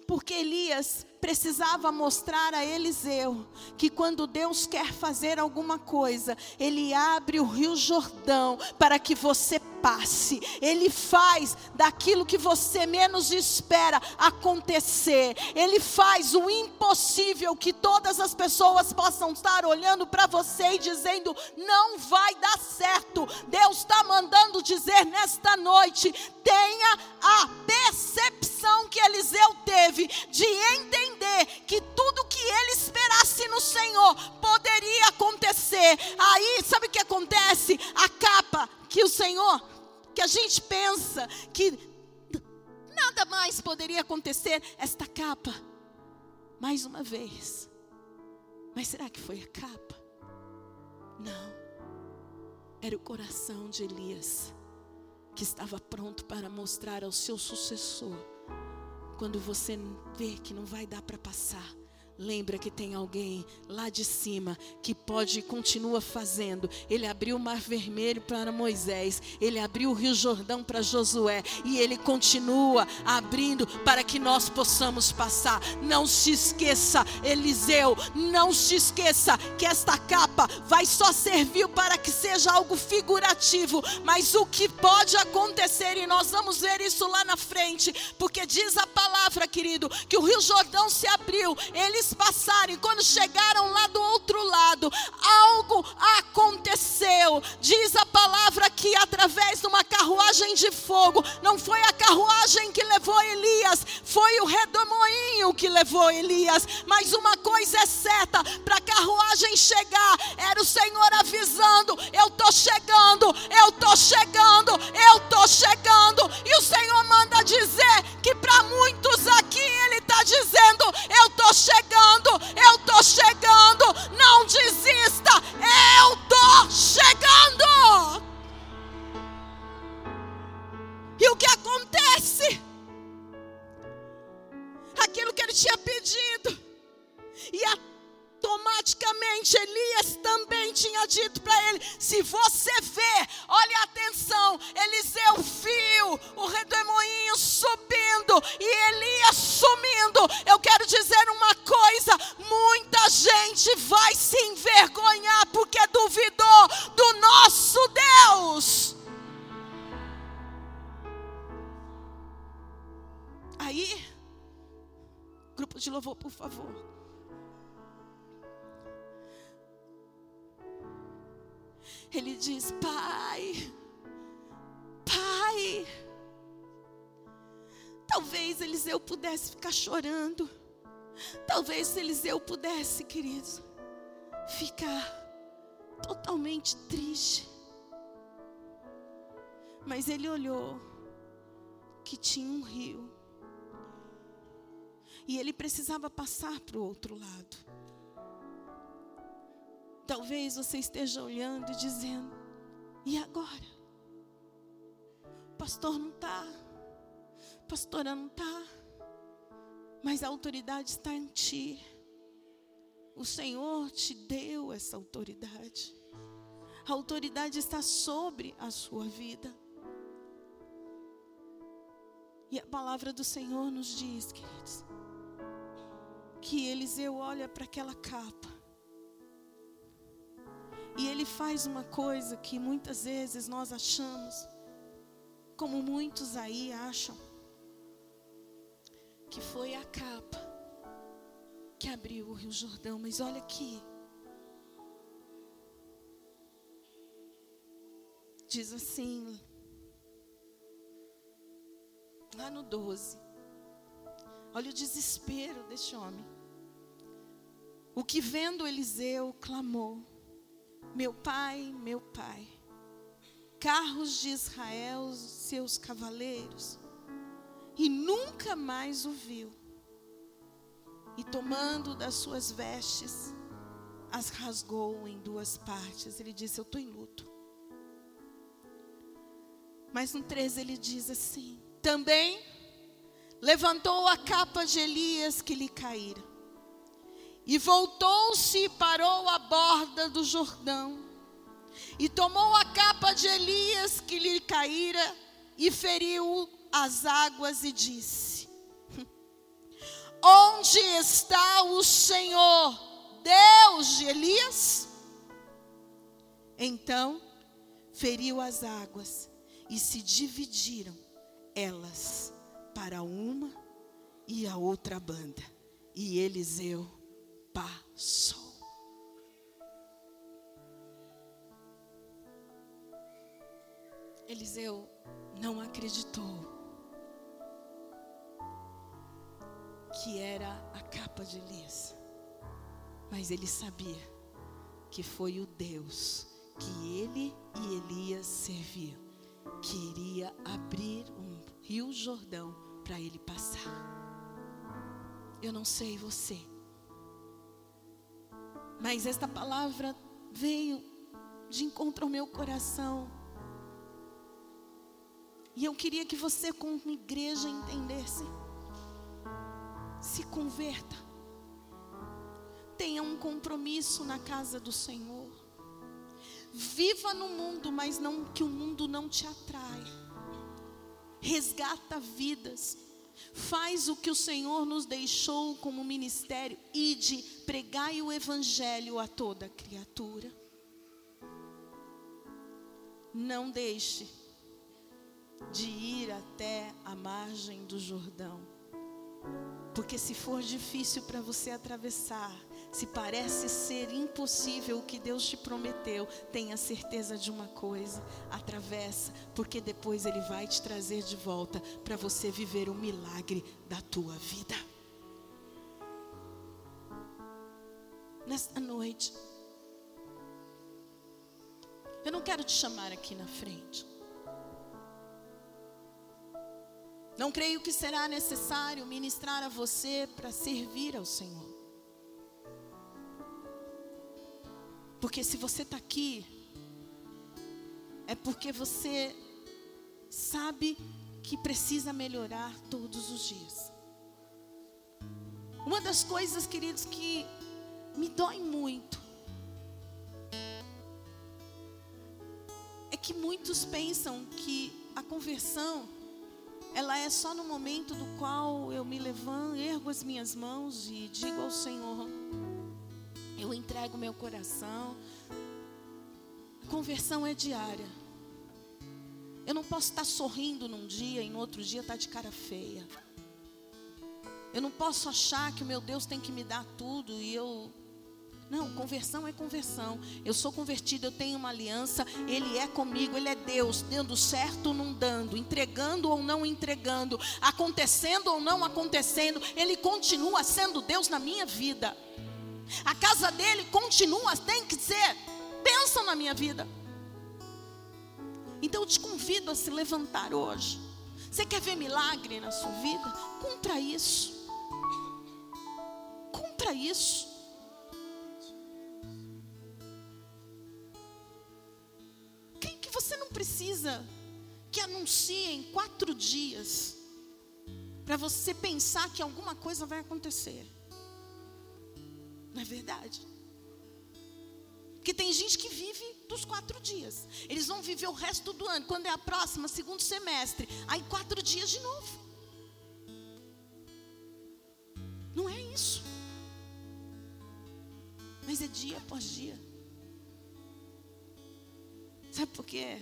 [SPEAKER 2] Porque Elias precisava mostrar a Eliseu que quando Deus quer fazer alguma coisa, Ele abre o Rio Jordão para que você passe. Ele faz daquilo que você menos espera acontecer. Ele faz o impossível que todas as pessoas possam estar olhando para você e dizendo: não vai dar certo. Deus está mandando dizer nesta noite: tenha a percepção que Eliseu teve de entender que tudo que ele esperasse no Senhor poderia acontecer. Aí, sabe o que acontece? A capa que o Senhor, que a gente pensa que nada mais poderia acontecer, esta capa, mais uma vez. Mas será que foi a capa? Não. Era o coração de Elias que estava pronto para mostrar ao seu sucessor. Quando você vê que não vai dar para passar, Lembra que tem alguém lá de cima que pode e continua fazendo. Ele abriu o mar vermelho para Moisés, ele abriu o rio Jordão para Josué e ele continua abrindo para que nós possamos passar. Não se esqueça, Eliseu, não se esqueça que esta capa vai só servir para que seja algo figurativo, mas o que pode acontecer e nós vamos ver isso lá na frente, porque diz a palavra, querido, que o rio Jordão se abriu, eles passaram, e quando chegaram lá do outro lado, algo aconteceu. Diz a palavra que através de uma carruagem de fogo, não foi a carruagem que levou Elias, foi o redemoinho que levou Elias. Mas uma coisa é certa: para a carruagem chegar, era o Senhor avisando: Eu estou chegando, eu estou chegando, eu estou chegando. E o Senhor manda dizer que para muitos aqui, Ele está dizendo: Eu estou chegando eu estou chegando. Não desista, eu estou chegando. E o que acontece? Aquilo que ele tinha pedido. E a automaticamente Elias também tinha dito para ele: se você vê, olhe atenção, Eliseu viu o redemoinho subindo e Elias sumindo. Eu quero dizer uma coisa: muita gente vai se envergonhar porque duvidou do nosso Deus. Aí, grupo de louvor, por favor. Ele diz: Pai, Pai. Talvez Eliseu pudesse ficar chorando. Talvez Eliseu pudesse, queridos, ficar totalmente triste. Mas ele olhou que tinha um rio. E ele precisava passar para o outro lado. Talvez você esteja olhando e dizendo: e agora? Pastor não está, pastora não está, mas a autoridade está em ti. O Senhor te deu essa autoridade. A autoridade está sobre a sua vida. E a palavra do Senhor nos diz, queridos, que Eliseu olha para aquela capa e ele faz uma coisa que muitas vezes nós achamos, como muitos aí acham, que foi a capa que abriu o Rio Jordão, mas olha aqui. Diz assim, lá no 12. Olha o desespero deste homem. O que vendo Eliseu clamou: Meu pai, meu pai, carros de Israel, seus cavaleiros, e nunca mais o viu. E tomando das suas vestes, as rasgou em duas partes. Ele disse: Eu estou em luto. Mas no 13 ele diz assim: Também levantou a capa de Elias que lhe caíra. E voltou-se e parou à borda do Jordão. E tomou a capa de Elias que lhe caíra e feriu as águas e disse: Onde está o Senhor, Deus de Elias? Então feriu as águas e se dividiram elas para uma e a outra banda. E Eliseu passou. Eliseu não acreditou que era a capa de Elias, mas ele sabia que foi o Deus que ele e Elias serviam, que iria abrir um rio Jordão para ele passar. Eu não sei você, mas esta palavra veio de encontro ao meu coração. E eu queria que você, como igreja, entendesse. Se converta. Tenha um compromisso na casa do Senhor. Viva no mundo, mas não que o mundo não te atrai. Resgata vidas. Faz o que o Senhor nos deixou como ministério e de pregai o evangelho a toda criatura. Não deixe de ir até a margem do Jordão. Porque se for difícil para você atravessar, se parece ser impossível o que Deus te prometeu, tenha certeza de uma coisa: atravessa, porque depois Ele vai te trazer de volta para você viver o milagre da tua vida. Nesta noite, eu não quero te chamar aqui na frente. Não creio que será necessário ministrar a você para servir ao Senhor. Porque se você está aqui, é porque você sabe que precisa melhorar todos os dias. Uma das coisas, queridos, que me dói muito é que muitos pensam que a conversão ela é só no momento do qual eu me levanto, ergo as minhas mãos e digo ao Senhor: eu entrego meu coração. Conversão é diária. Eu não posso estar sorrindo num dia e no outro dia estar de cara feia. Eu não posso achar que o meu Deus tem que me dar tudo e eu não, conversão é conversão. Eu sou convertido, eu tenho uma aliança. Ele é comigo, ele é Deus, dando certo ou não dando, entregando ou não entregando, acontecendo ou não acontecendo. Ele continua sendo Deus na minha vida. A casa dele continua, tem que ser. Pensam na minha vida. Então eu te convido a se levantar hoje. Você quer ver milagre na sua vida? Cumpra isso. Cumpra isso. precisa que anuncie em quatro dias para você pensar que alguma coisa vai acontecer. Não é verdade? Porque tem gente que vive dos quatro dias. Eles vão viver o resto do ano. Quando é a próxima, segundo semestre. Aí quatro dias de novo. Não é isso. Mas é dia após dia. Sabe por quê?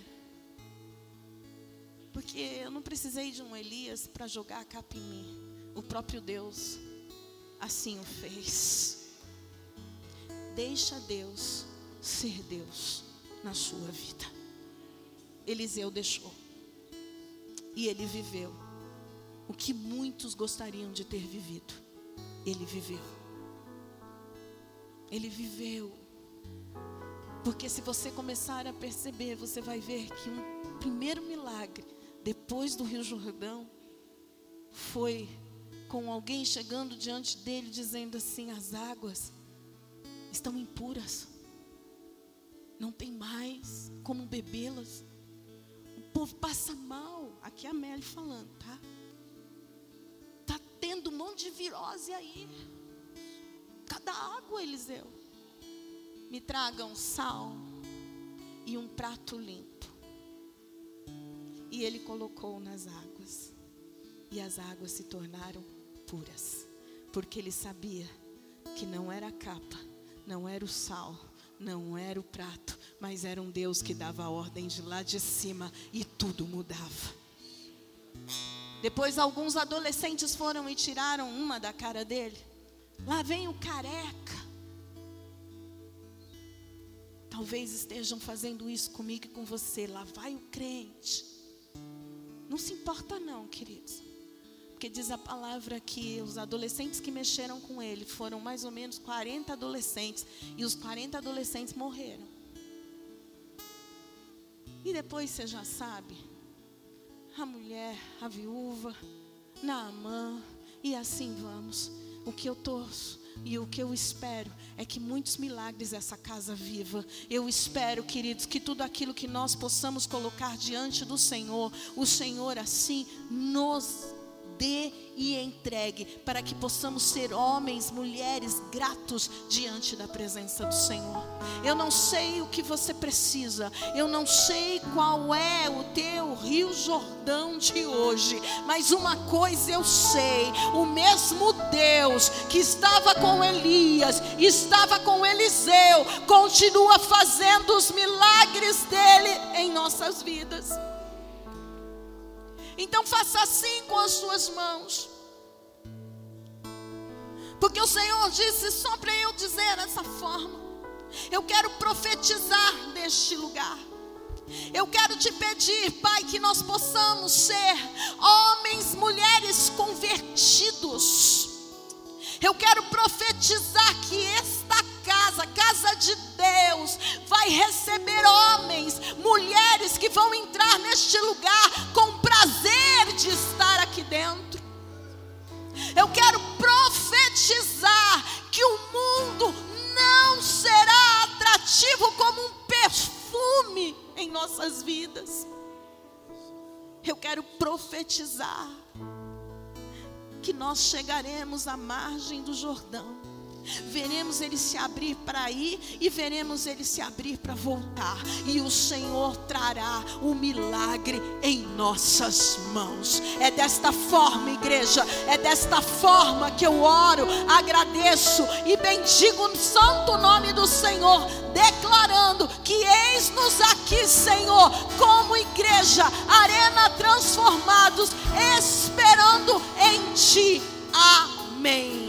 [SPEAKER 2] Porque eu não precisei de um Elias para jogar a capa em mim. O próprio Deus assim o fez. Deixa Deus ser Deus na sua vida. Eliseu deixou. E ele viveu o que muitos gostariam de ter vivido. Ele viveu. Ele viveu. Porque se você começar a perceber, você vai ver que um primeiro milagre depois do Rio Jordão foi com alguém chegando diante dele dizendo assim: as águas estão impuras, não tem mais como bebê-las. O povo passa mal. Aqui é a Meli falando, tá? Tá tendo um monte de virose aí. Cada água, Eliseu. Me tragam sal e um prato limpo. E ele colocou nas águas. E as águas se tornaram puras. Porque ele sabia que não era capa, não era o sal, não era o prato, mas era um Deus que dava a ordem de lá de cima e tudo mudava. Depois alguns adolescentes foram e tiraram uma da cara dele. Lá vem o careca. Talvez estejam fazendo isso comigo e com você. Lá vai o crente. Não se importa não, queridos. Porque diz a palavra que os adolescentes que mexeram com ele foram mais ou menos 40 adolescentes. E os 40 adolescentes morreram. E depois você já sabe. A mulher, a viúva, Naamã. E assim vamos. O que eu torço e o que eu espero é que muitos milagres essa casa viva. Eu espero, queridos, que tudo aquilo que nós possamos colocar diante do Senhor, o Senhor assim nos dê e entregue, para que possamos ser homens, mulheres gratos diante da presença do Senhor. Eu não sei o que você precisa, eu não sei qual é o teu Rio Jordão de hoje, mas uma coisa eu sei: o mesmo Deus que estava com Elias, estava com Eliseu, continua fazendo os milagres dele em nossas vidas. Então faça assim com as suas mãos. Porque o Senhor disse só para eu dizer dessa forma. Eu quero profetizar neste lugar. Eu quero te pedir, Pai, que nós possamos ser homens, mulheres convertidos. Eu quero profetizar que esta casa, casa de Deus, vai receber homens, mulheres que vão entrar neste lugar com prazer de estar aqui dentro. Eu quero profetizar que o mundo não será atrativo como um perfume em nossas vidas. Eu quero profetizar que nós chegaremos à margem do Jordão veremos ele se abrir para ir e veremos ele se abrir para voltar. E o Senhor trará o milagre em nossas mãos. É desta forma, igreja, é desta forma que eu oro, agradeço e bendigo o santo nome do Senhor, declarando que eis-nos aqui, Senhor, como igreja, arena transformados, esperando em Ti. Amém.